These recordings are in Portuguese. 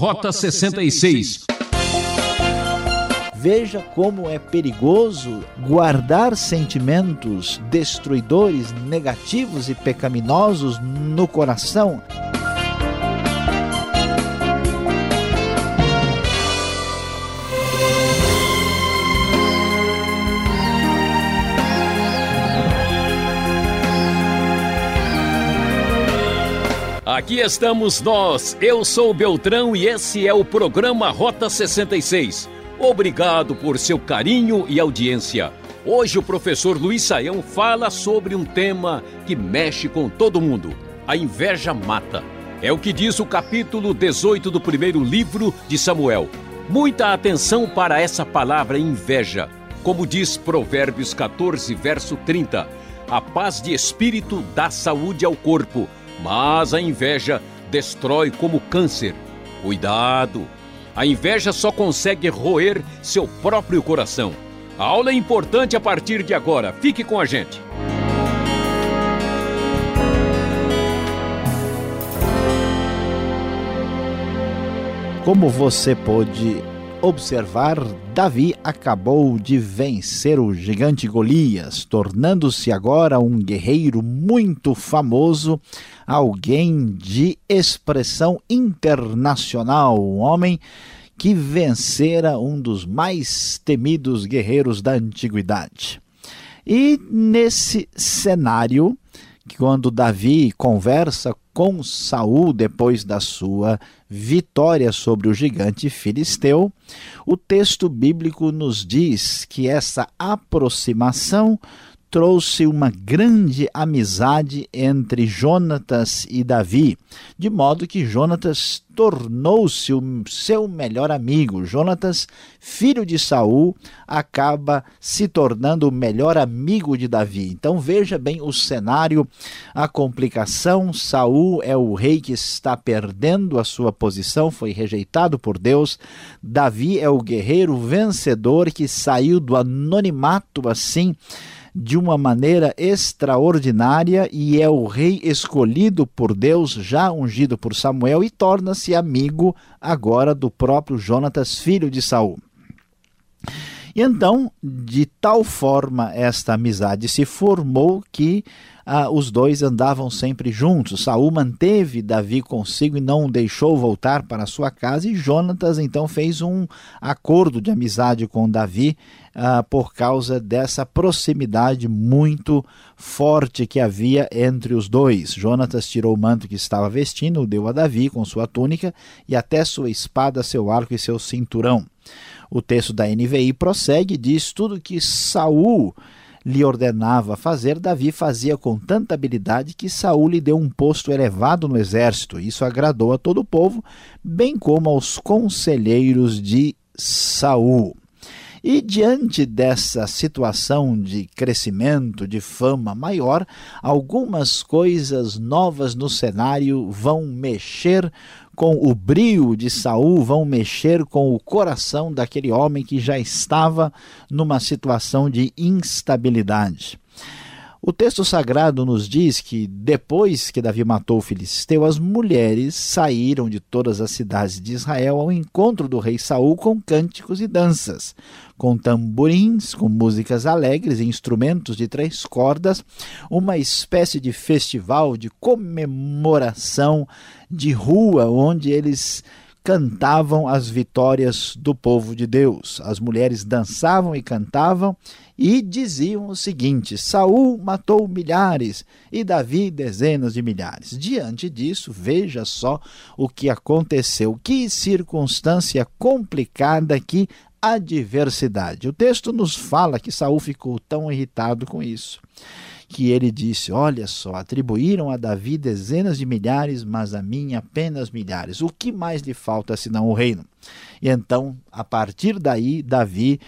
Rota 66. Veja como é perigoso guardar sentimentos destruidores, negativos e pecaminosos no coração. Aqui estamos nós. Eu sou Beltrão e esse é o programa Rota 66. Obrigado por seu carinho e audiência. Hoje o professor Luiz Saião fala sobre um tema que mexe com todo mundo: a inveja mata. É o que diz o capítulo 18 do primeiro livro de Samuel. Muita atenção para essa palavra inveja. Como diz Provérbios 14, verso 30, a paz de espírito dá saúde ao corpo mas a inveja destrói como câncer. Cuidado! A inveja só consegue roer seu próprio coração. A aula é importante a partir de agora. Fique com a gente. Como você pôde observar, Davi acabou de vencer o gigante Golias, tornando-se agora um guerreiro muito famoso, alguém de expressão internacional, um homem que vencera um dos mais temidos guerreiros da antiguidade. E nesse cenário, quando Davi conversa com Saul depois da sua vitória sobre o gigante filisteu, o texto bíblico nos diz que essa aproximação trouxe uma grande amizade entre Jonatas e Davi, de modo que Jonatas tornou-se o seu melhor amigo. Jonatas, filho de Saul, acaba se tornando o melhor amigo de Davi. Então veja bem o cenário, a complicação. Saul é o rei que está perdendo a sua posição, foi rejeitado por Deus. Davi é o guerreiro vencedor que saiu do anonimato assim de uma maneira extraordinária e é o rei escolhido por Deus, já ungido por Samuel, e torna-se amigo agora do próprio Jonatas, filho de Saul. E então, de tal forma esta amizade se formou que ah, os dois andavam sempre juntos. Saul manteve Davi consigo e não o deixou voltar para sua casa, e Jonatas então fez um acordo de amizade com Davi ah, por causa dessa proximidade muito forte que havia entre os dois. Jonatas tirou o manto que estava vestindo, o deu a Davi com sua túnica e até sua espada, seu arco e seu cinturão. O texto da NVI prossegue e diz tudo que Saul lhe ordenava fazer, Davi fazia com tanta habilidade que Saul lhe deu um posto elevado no exército. Isso agradou a todo o povo, bem como aos conselheiros de Saul. E diante dessa situação de crescimento, de fama maior, algumas coisas novas no cenário vão mexer com o brio de Saul, vão mexer com o coração daquele homem que já estava numa situação de instabilidade. O texto sagrado nos diz que depois que Davi matou o filisteu, as mulheres saíram de todas as cidades de Israel ao encontro do rei Saul com cânticos e danças, com tamborins, com músicas alegres e instrumentos de três cordas, uma espécie de festival de comemoração de rua onde eles cantavam as vitórias do povo de Deus. As mulheres dançavam e cantavam e diziam o seguinte: Saul matou milhares e Davi dezenas de milhares. Diante disso, veja só o que aconteceu. Que circunstância complicada que adversidade. O texto nos fala que Saul ficou tão irritado com isso que ele disse: Olha só, atribuíram a Davi dezenas de milhares, mas a mim apenas milhares. O que mais lhe falta senão o reino? E então, a partir daí, Davi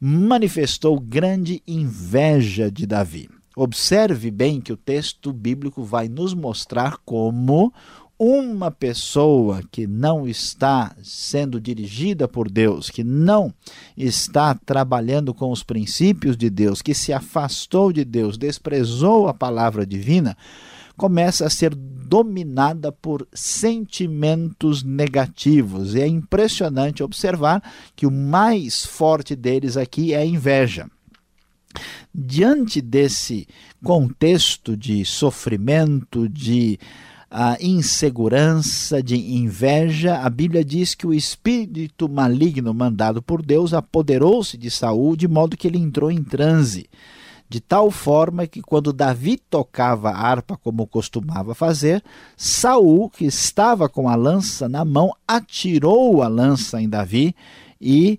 manifestou grande inveja de Davi. Observe bem que o texto bíblico vai nos mostrar como uma pessoa que não está sendo dirigida por Deus, que não está trabalhando com os princípios de Deus, que se afastou de Deus, desprezou a palavra divina, começa a ser dominada por sentimentos negativos. E é impressionante observar que o mais forte deles aqui é a inveja. Diante desse contexto de sofrimento, de a insegurança, de inveja, a Bíblia diz que o espírito maligno mandado por Deus apoderou-se de Saul de modo que ele entrou em transe de tal forma que quando Davi tocava a harpa como costumava fazer, Saul, que estava com a lança na mão, atirou a lança em Davi e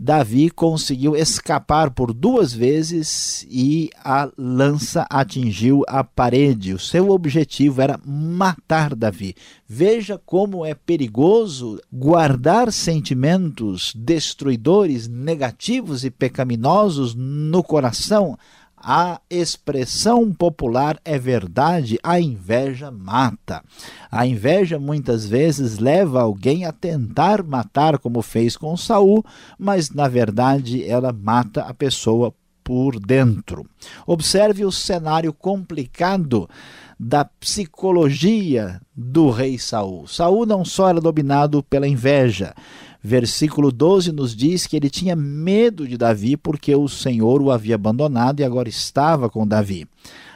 Davi conseguiu escapar por duas vezes e a lança atingiu a parede. O seu objetivo era matar Davi. Veja como é perigoso guardar sentimentos destruidores, negativos e pecaminosos no coração a expressão popular é verdade, a inveja mata. A inveja muitas vezes leva alguém a tentar matar, como fez com Saul, mas na verdade ela mata a pessoa por dentro. Observe o cenário complicado da psicologia do rei Saul. Saul não só era dominado pela inveja, Versículo 12 nos diz que ele tinha medo de Davi porque o Senhor o havia abandonado e agora estava com Davi.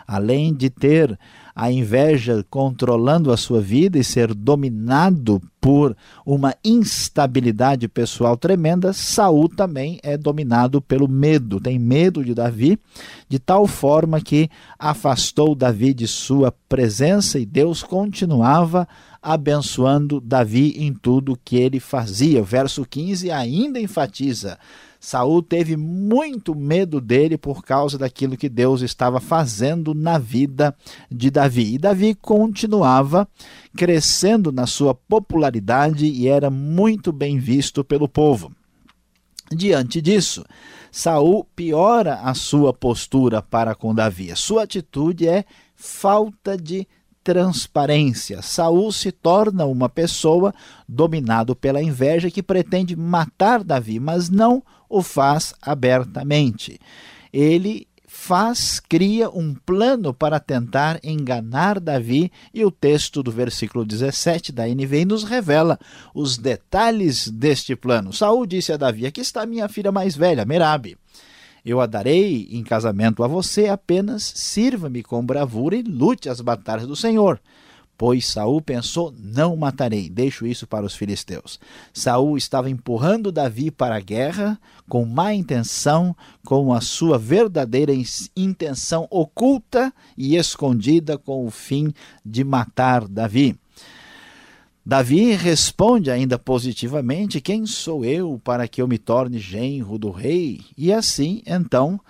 Além de ter a inveja controlando a sua vida e ser dominado por uma instabilidade pessoal tremenda, Saul também é dominado pelo medo, tem medo de Davi, de tal forma que afastou Davi de sua presença e Deus continuava abençoando Davi em tudo que ele fazia. O verso 15 ainda enfatiza: Saul teve muito medo dele por causa daquilo que Deus estava fazendo na vida de Davi. E Davi continuava crescendo na sua popularidade e era muito bem visto pelo povo. Diante disso, Saul piora a sua postura para com Davi. A sua atitude é falta de transparência. Saul se torna uma pessoa dominado pela inveja que pretende matar Davi, mas não o faz abertamente. Ele faz, cria um plano para tentar enganar Davi, e o texto do versículo 17 da NVI nos revela os detalhes deste plano. Saul disse a Davi: Aqui está minha filha mais velha, Merabe. Eu a darei em casamento a você, apenas sirva-me com bravura e lute as batalhas do Senhor. Pois Saul pensou: não matarei, deixo isso para os filisteus. Saul estava empurrando Davi para a guerra com má intenção, com a sua verdadeira intenção oculta e escondida com o fim de matar Davi. Davi responde ainda positivamente: Quem sou eu para que eu me torne genro do rei? E assim, então,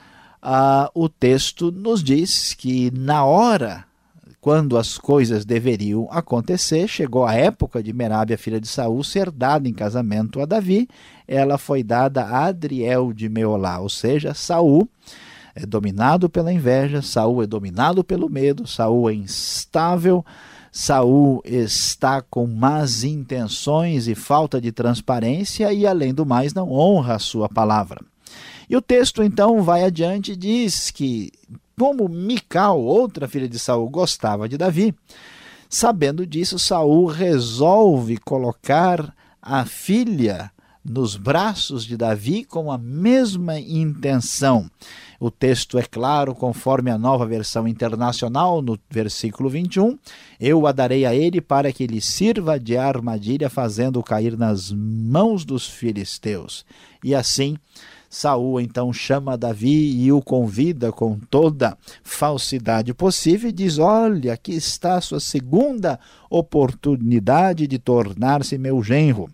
ah, o texto nos diz que na hora quando as coisas deveriam acontecer, chegou a época de Merabe, a filha de Saul, ser dada em casamento a Davi. Ela foi dada a Adriel de Meolá, ou seja, Saul é dominado pela inveja, Saul é dominado pelo medo, Saul é instável, Saul está com más intenções e falta de transparência e, além do mais, não honra a sua palavra. E o texto então vai adiante e diz que, como Mical, outra filha de Saul, gostava de Davi, sabendo disso, Saul resolve colocar a filha nos braços de Davi com a mesma intenção. O texto é claro, conforme a nova versão internacional, no versículo 21, eu a darei a ele para que ele sirva de armadilha, fazendo cair nas mãos dos filisteus. E assim, Saul então chama Davi e o convida com toda falsidade possível e diz: Olha, aqui está a sua segunda oportunidade de tornar-se meu genro.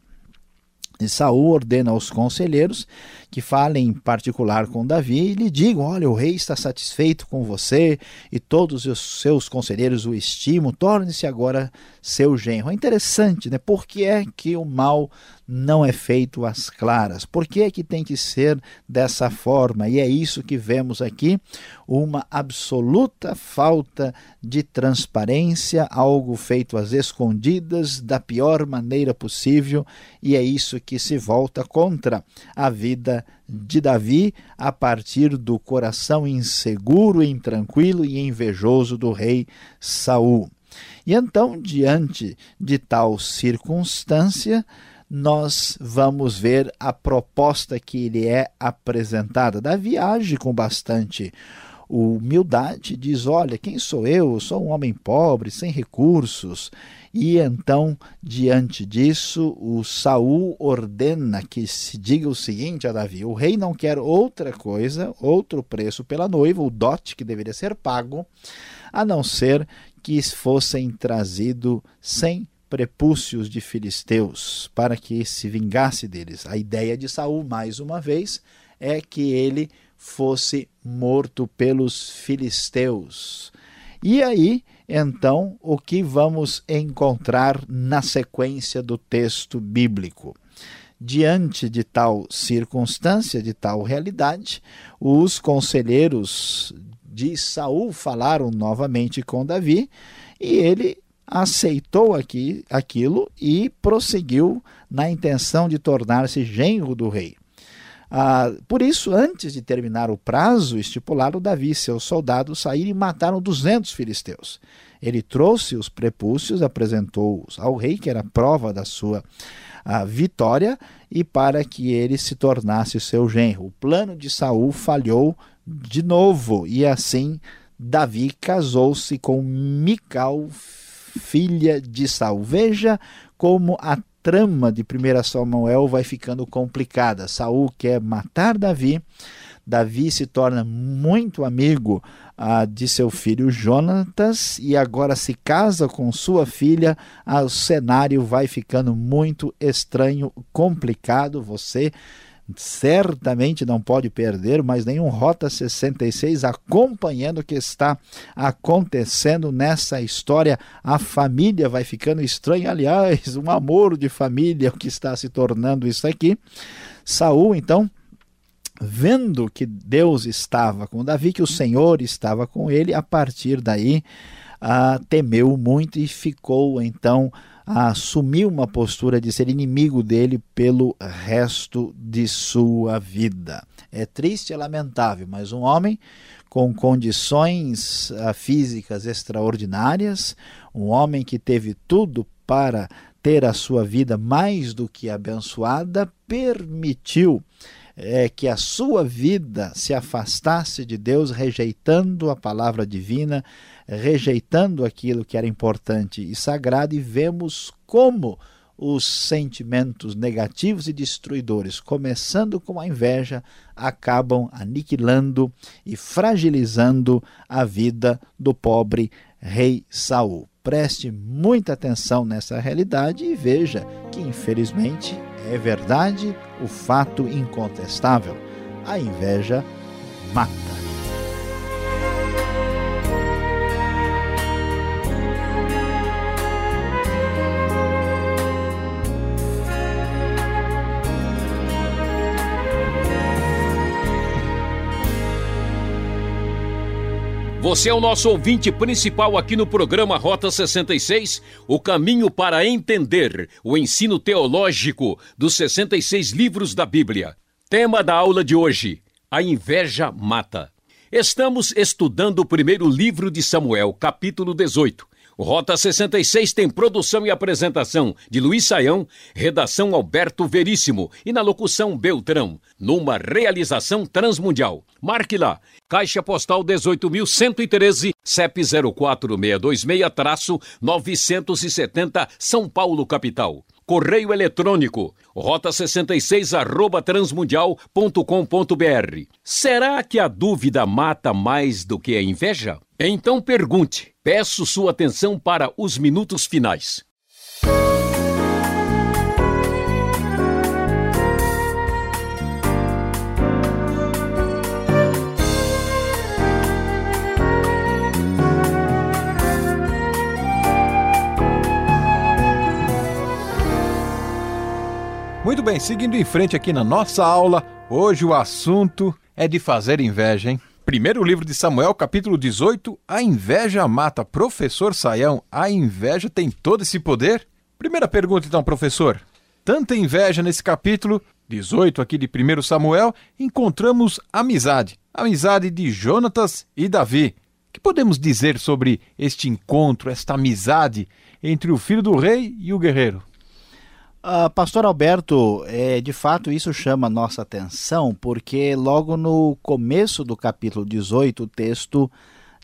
E Saul ordena aos conselheiros que falem em particular com Davi e lhe digam: Olha, o rei está satisfeito com você e todos os seus conselheiros o estimam, torne-se agora seu genro. É interessante, né? Por que é que o mal não é feito às claras? Por que é que tem que ser dessa forma? E é isso que vemos aqui: uma absoluta falta de transparência, algo feito às escondidas, da pior maneira possível, e é isso que se volta contra a vida de Davi a partir do coração inseguro, intranquilo e invejoso do rei Saul. E então, diante de tal circunstância, nós vamos ver a proposta que lhe é apresentada. Davi age com bastante humildade, diz: Olha, quem sou eu? Eu sou um homem pobre, sem recursos. E então, diante disso, o Saul ordena que se diga o seguinte a Davi: o rei não quer outra coisa, outro preço pela noiva, o dote que deveria ser pago, a não ser que fossem trazido cem prepúcios de filisteus para que se vingasse deles. A ideia de Saul, mais uma vez, é que ele fosse morto pelos filisteus. E aí, então, o que vamos encontrar na sequência do texto bíblico? Diante de tal circunstância, de tal realidade, os conselheiros de Saul falaram novamente com Davi e ele aceitou aqui, aquilo e prosseguiu na intenção de tornar-se genro do rei. Ah, por isso, antes de terminar o prazo estipulado, Davi e seus soldados saíram e mataram 200 filisteus. Ele trouxe os prepúcios, apresentou-os ao rei, que era prova da sua ah, vitória, e para que ele se tornasse seu genro. O plano de Saul falhou de novo, e assim Davi casou-se com Mical, filha de Saul. Veja como a trama de 1 Samuel vai ficando complicada. Saul quer matar Davi. Davi se torna muito amigo ah, de seu filho Jonatas e agora se casa com sua filha. Ah, o cenário vai ficando muito estranho, complicado. Você certamente não pode perder mais nenhum Rota 66 acompanhando o que está acontecendo nessa história. A família vai ficando estranha, aliás, um amor de família o que está se tornando isso aqui. Saul, então, vendo que Deus estava com Davi, que o Senhor estava com ele, a partir daí ah, temeu muito e ficou então assumiu uma postura de ser inimigo dele pelo resto de sua vida. É triste e lamentável, mas um homem com condições uh, físicas extraordinárias, um homem que teve tudo para ter a sua vida mais do que abençoada, permitiu é, que a sua vida se afastasse de Deus, rejeitando a palavra divina, rejeitando aquilo que era importante e sagrado, e vemos como os sentimentos negativos e destruidores, começando com a inveja, acabam aniquilando e fragilizando a vida do pobre rei Saul. Preste muita atenção nessa realidade e veja que, infelizmente, é verdade o fato incontestável: a inveja mata. Você é o nosso ouvinte principal aqui no programa Rota 66, o caminho para entender o ensino teológico dos 66 livros da Bíblia. Tema da aula de hoje: A inveja mata. Estamos estudando o primeiro livro de Samuel, capítulo 18. O Rota 66 tem produção e apresentação de Luiz Saião, redação Alberto Veríssimo e na locução Beltrão, numa realização transmundial. Marque lá, Caixa Postal 18.113, CEP 04626-970, São Paulo, capital. Correio eletrônico, rota66 arroba transmundial.com.br. Será que a dúvida mata mais do que a inveja? Então pergunte. Peço sua atenção para os minutos finais. Muito bem, seguindo em frente aqui na nossa aula, hoje o assunto é de fazer inveja, hein? Primeiro livro de Samuel, capítulo 18, a inveja mata. Professor Saião, a inveja tem todo esse poder? Primeira pergunta então, professor. Tanta inveja nesse capítulo, 18 aqui de 1 Samuel, encontramos amizade, amizade de Jonatas e Davi. O que podemos dizer sobre este encontro, esta amizade entre o filho do rei e o guerreiro? Uh, Pastor Alberto, é, de fato isso chama nossa atenção, porque logo no começo do capítulo 18 o texto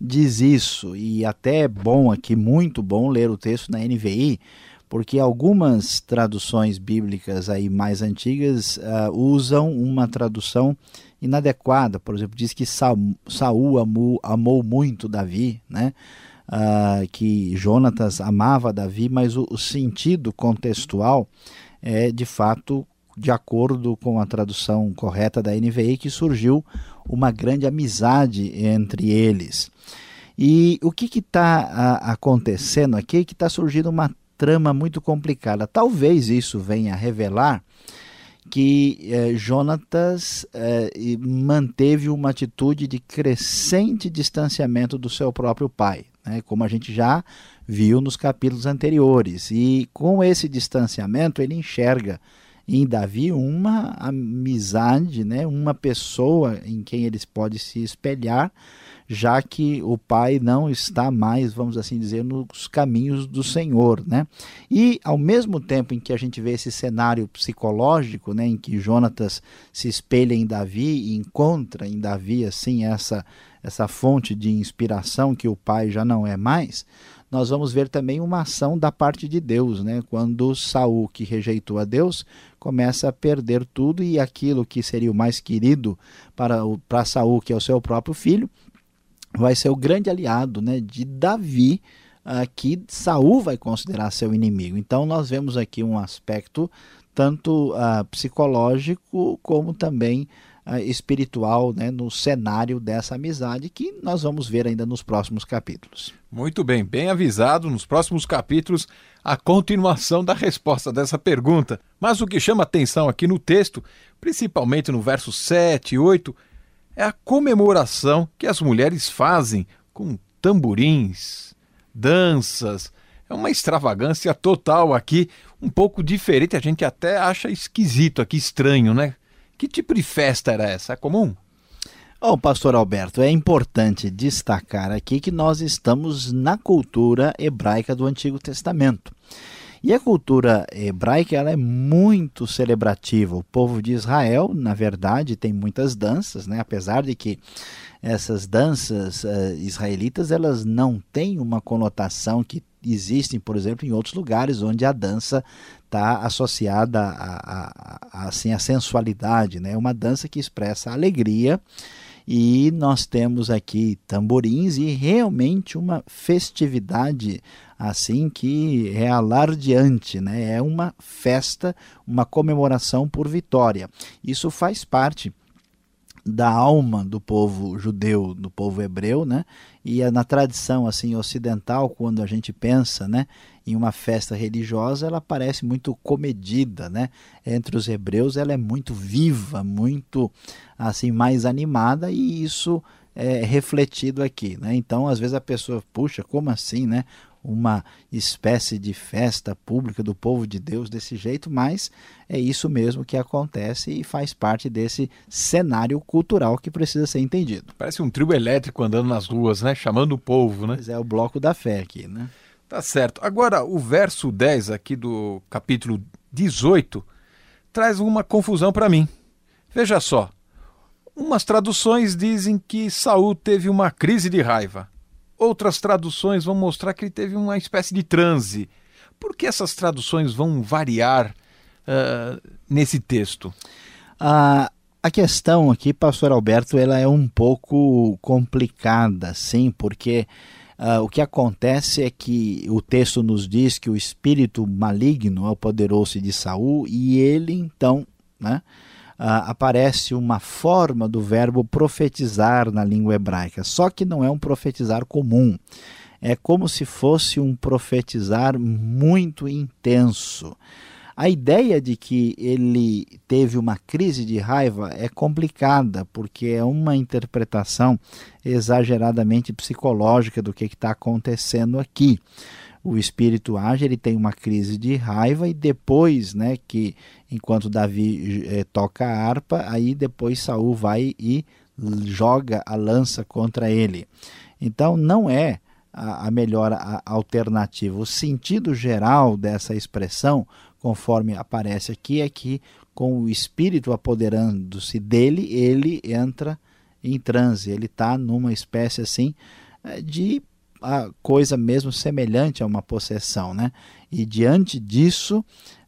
diz isso, e até é bom aqui, muito bom ler o texto na NVI, porque algumas traduções bíblicas aí mais antigas uh, usam uma tradução inadequada, por exemplo, diz que Saul amou, amou muito Davi, né? Uh, que Jonatas amava Davi, mas o, o sentido contextual é de fato de acordo com a tradução correta da NVI, que surgiu uma grande amizade entre eles. E o que está acontecendo aqui é que está surgindo uma trama muito complicada. Talvez isso venha a revelar que eh, Jonatas eh, manteve uma atitude de crescente distanciamento do seu próprio pai né, como a gente já viu nos capítulos anteriores. E com esse distanciamento, ele enxerga em Davi uma amizade, né, uma pessoa em quem eles podem se espelhar, já que o pai não está mais, vamos assim dizer, nos caminhos do Senhor, né? E ao mesmo tempo em que a gente vê esse cenário psicológico, né, em que Jonatas se espelha em Davi e encontra em Davi assim essa essa fonte de inspiração que o pai já não é mais, nós vamos ver também uma ação da parte de Deus, né? Quando Saul, que rejeitou a Deus, começa a perder tudo e aquilo que seria o mais querido para, para Saul, que é o seu próprio filho, vai ser o grande aliado né, de Davi, uh, que Saul vai considerar seu inimigo. Então nós vemos aqui um aspecto tanto uh, psicológico como também espiritual né, no cenário dessa amizade que nós vamos ver ainda nos próximos capítulos. Muito bem, bem avisado nos próximos capítulos a continuação da resposta dessa pergunta. Mas o que chama atenção aqui no texto, principalmente no verso 7 e 8, é a comemoração que as mulheres fazem com tamborins, danças. É uma extravagância total aqui, um pouco diferente, a gente até acha esquisito aqui, estranho, né? Que tipo de festa era essa? É comum? Bom, pastor Alberto, é importante destacar aqui que nós estamos na cultura hebraica do Antigo Testamento. E a cultura hebraica ela é muito celebrativa. O povo de Israel, na verdade, tem muitas danças, né? apesar de que essas danças uh, israelitas elas não têm uma conotação que existem, por exemplo, em outros lugares onde a dança está associada a, a, a, assim, a sensualidade. Né? Uma dança que expressa alegria e nós temos aqui tamborins e realmente uma festividade assim que é alardeante, né? é uma festa, uma comemoração por vitória. Isso faz parte da alma do povo judeu, do povo hebreu, né? E é na tradição assim ocidental, quando a gente pensa, né, em uma festa religiosa, ela parece muito comedida, né? Entre os hebreus, ela é muito viva, muito assim mais animada e isso é refletido aqui, né? Então, às vezes a pessoa, puxa, como assim, né? Uma espécie de festa pública do povo de Deus desse jeito, mas é isso mesmo que acontece e faz parte desse cenário cultural que precisa ser entendido. Parece um trio elétrico andando nas ruas, né? Chamando o povo, né? Mas é o bloco da fé aqui, né? Tá certo. Agora, o verso 10 aqui do capítulo 18 traz uma confusão para mim. Veja só. Umas traduções dizem que Saul teve uma crise de raiva. Outras traduções vão mostrar que ele teve uma espécie de transe. Por que essas traduções vão variar uh, nesse texto? A, questão aqui, pastor Alberto, ela é um pouco complicada, sim, porque uh, o que acontece é que o texto nos diz que o espírito maligno apoderou-se de Saul e ele então, né? Uh, aparece uma forma do verbo profetizar na língua hebraica, só que não é um profetizar comum. É como se fosse um profetizar muito intenso. A ideia de que ele teve uma crise de raiva é complicada, porque é uma interpretação exageradamente psicológica do que está acontecendo aqui. O espírito age, ele tem uma crise de raiva e depois, né, que enquanto Davi eh, toca a harpa, aí depois Saul vai e joga a lança contra ele. Então não é a, a melhor a, alternativa. O sentido geral dessa expressão, conforme aparece aqui, é que com o espírito apoderando-se dele, ele entra em transe, ele está numa espécie assim eh, de a coisa mesmo semelhante a uma possessão, né? E diante disso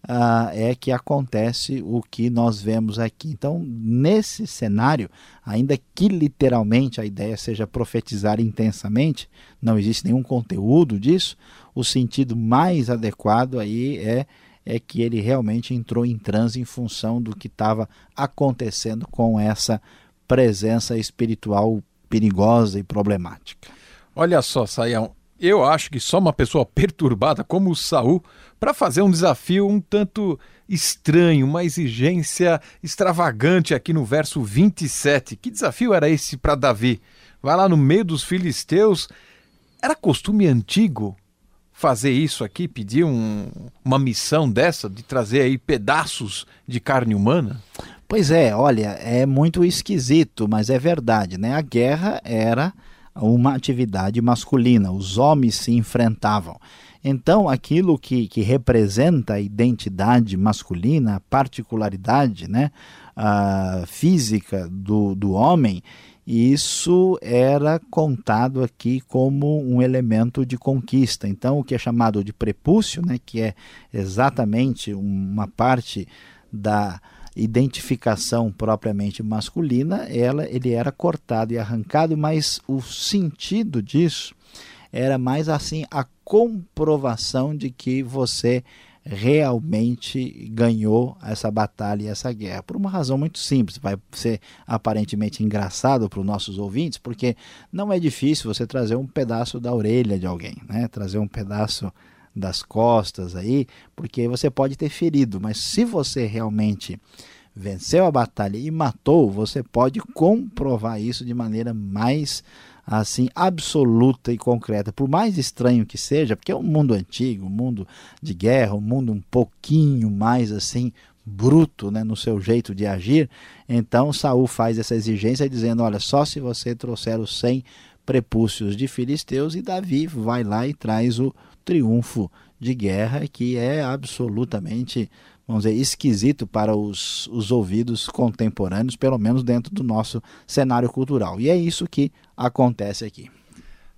ah, é que acontece o que nós vemos aqui. Então, nesse cenário, ainda que literalmente a ideia seja profetizar intensamente, não existe nenhum conteúdo disso. O sentido mais adequado aí é é que ele realmente entrou em transe em função do que estava acontecendo com essa presença espiritual perigosa e problemática. Olha só, Saião, eu acho que só uma pessoa perturbada como o Saul para fazer um desafio um tanto estranho, uma exigência extravagante aqui no verso 27. Que desafio era esse para Davi? Vai lá no meio dos filisteus. Era costume antigo fazer isso aqui, pedir um, uma missão dessa, de trazer aí pedaços de carne humana? Pois é, olha, é muito esquisito, mas é verdade, né? A guerra era uma atividade masculina, os homens se enfrentavam. Então, aquilo que, que representa a identidade masculina, a particularidade né, a física do, do homem, isso era contado aqui como um elemento de conquista. Então, o que é chamado de prepúcio, né, que é exatamente uma parte da identificação propriamente masculina, ela, ele era cortado e arrancado, mas o sentido disso era mais assim a comprovação de que você realmente ganhou essa batalha e essa guerra. Por uma razão muito simples, vai ser aparentemente engraçado para os nossos ouvintes, porque não é difícil você trazer um pedaço da orelha de alguém, né? trazer um pedaço das costas aí, porque você pode ter ferido, mas se você realmente venceu a batalha e matou, você pode comprovar isso de maneira mais assim absoluta e concreta, por mais estranho que seja, porque é um mundo antigo, um mundo de guerra, um mundo um pouquinho mais assim bruto, né, no seu jeito de agir. Então Saul faz essa exigência dizendo: "Olha, só se você trouxer os 100 prepúcios de filisteus e Davi vai lá e traz o triunfo de guerra que é absolutamente, vamos dizer, esquisito para os, os ouvidos contemporâneos, pelo menos dentro do nosso cenário cultural. E é isso que acontece aqui.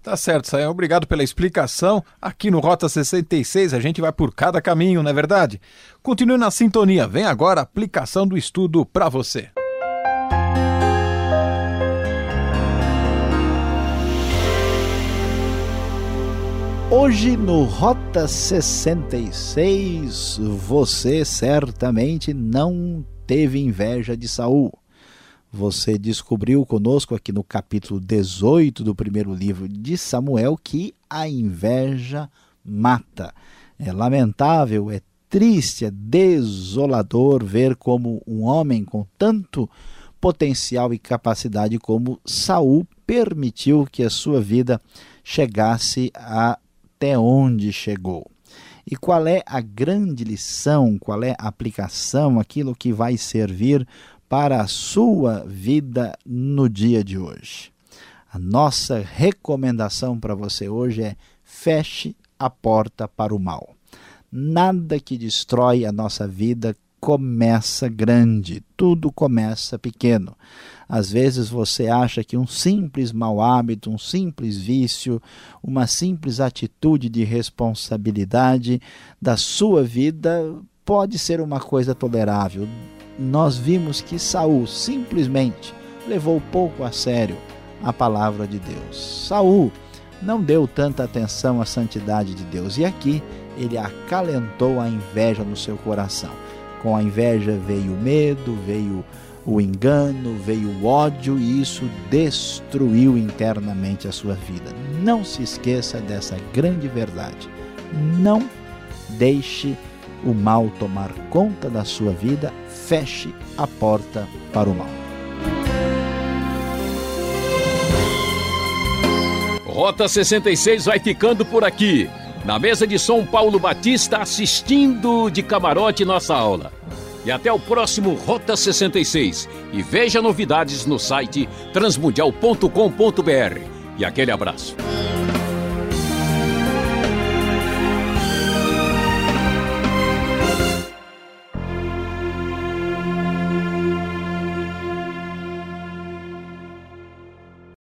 Tá certo, Sayão. Obrigado pela explicação. Aqui no Rota 66 a gente vai por cada caminho, não é verdade? Continue na sintonia. Vem agora a aplicação do estudo para você. Hoje no Rota 66, você certamente não teve inveja de Saul. Você descobriu conosco aqui no capítulo 18 do primeiro livro de Samuel que a inveja mata. É lamentável, é triste, é desolador ver como um homem com tanto potencial e capacidade como Saul permitiu que a sua vida chegasse a até onde chegou. E qual é a grande lição, qual é a aplicação, aquilo que vai servir para a sua vida no dia de hoje? A nossa recomendação para você hoje é feche a porta para o mal. Nada que destrói a nossa vida começa grande, tudo começa pequeno. Às vezes você acha que um simples mau hábito, um simples vício, uma simples atitude de responsabilidade da sua vida pode ser uma coisa tolerável. Nós vimos que Saul simplesmente levou pouco a sério a palavra de Deus. Saul não deu tanta atenção à santidade de Deus e aqui ele acalentou a inveja no seu coração. Com a inveja veio o medo, veio o engano, veio o ódio e isso destruiu internamente a sua vida. Não se esqueça dessa grande verdade. Não deixe o mal tomar conta da sua vida, feche a porta para o mal. Rota 66 vai ficando por aqui. Na mesa de São Paulo Batista, assistindo de camarote nossa aula. E até o próximo Rota 66. E veja novidades no site transmundial.com.br. E aquele abraço.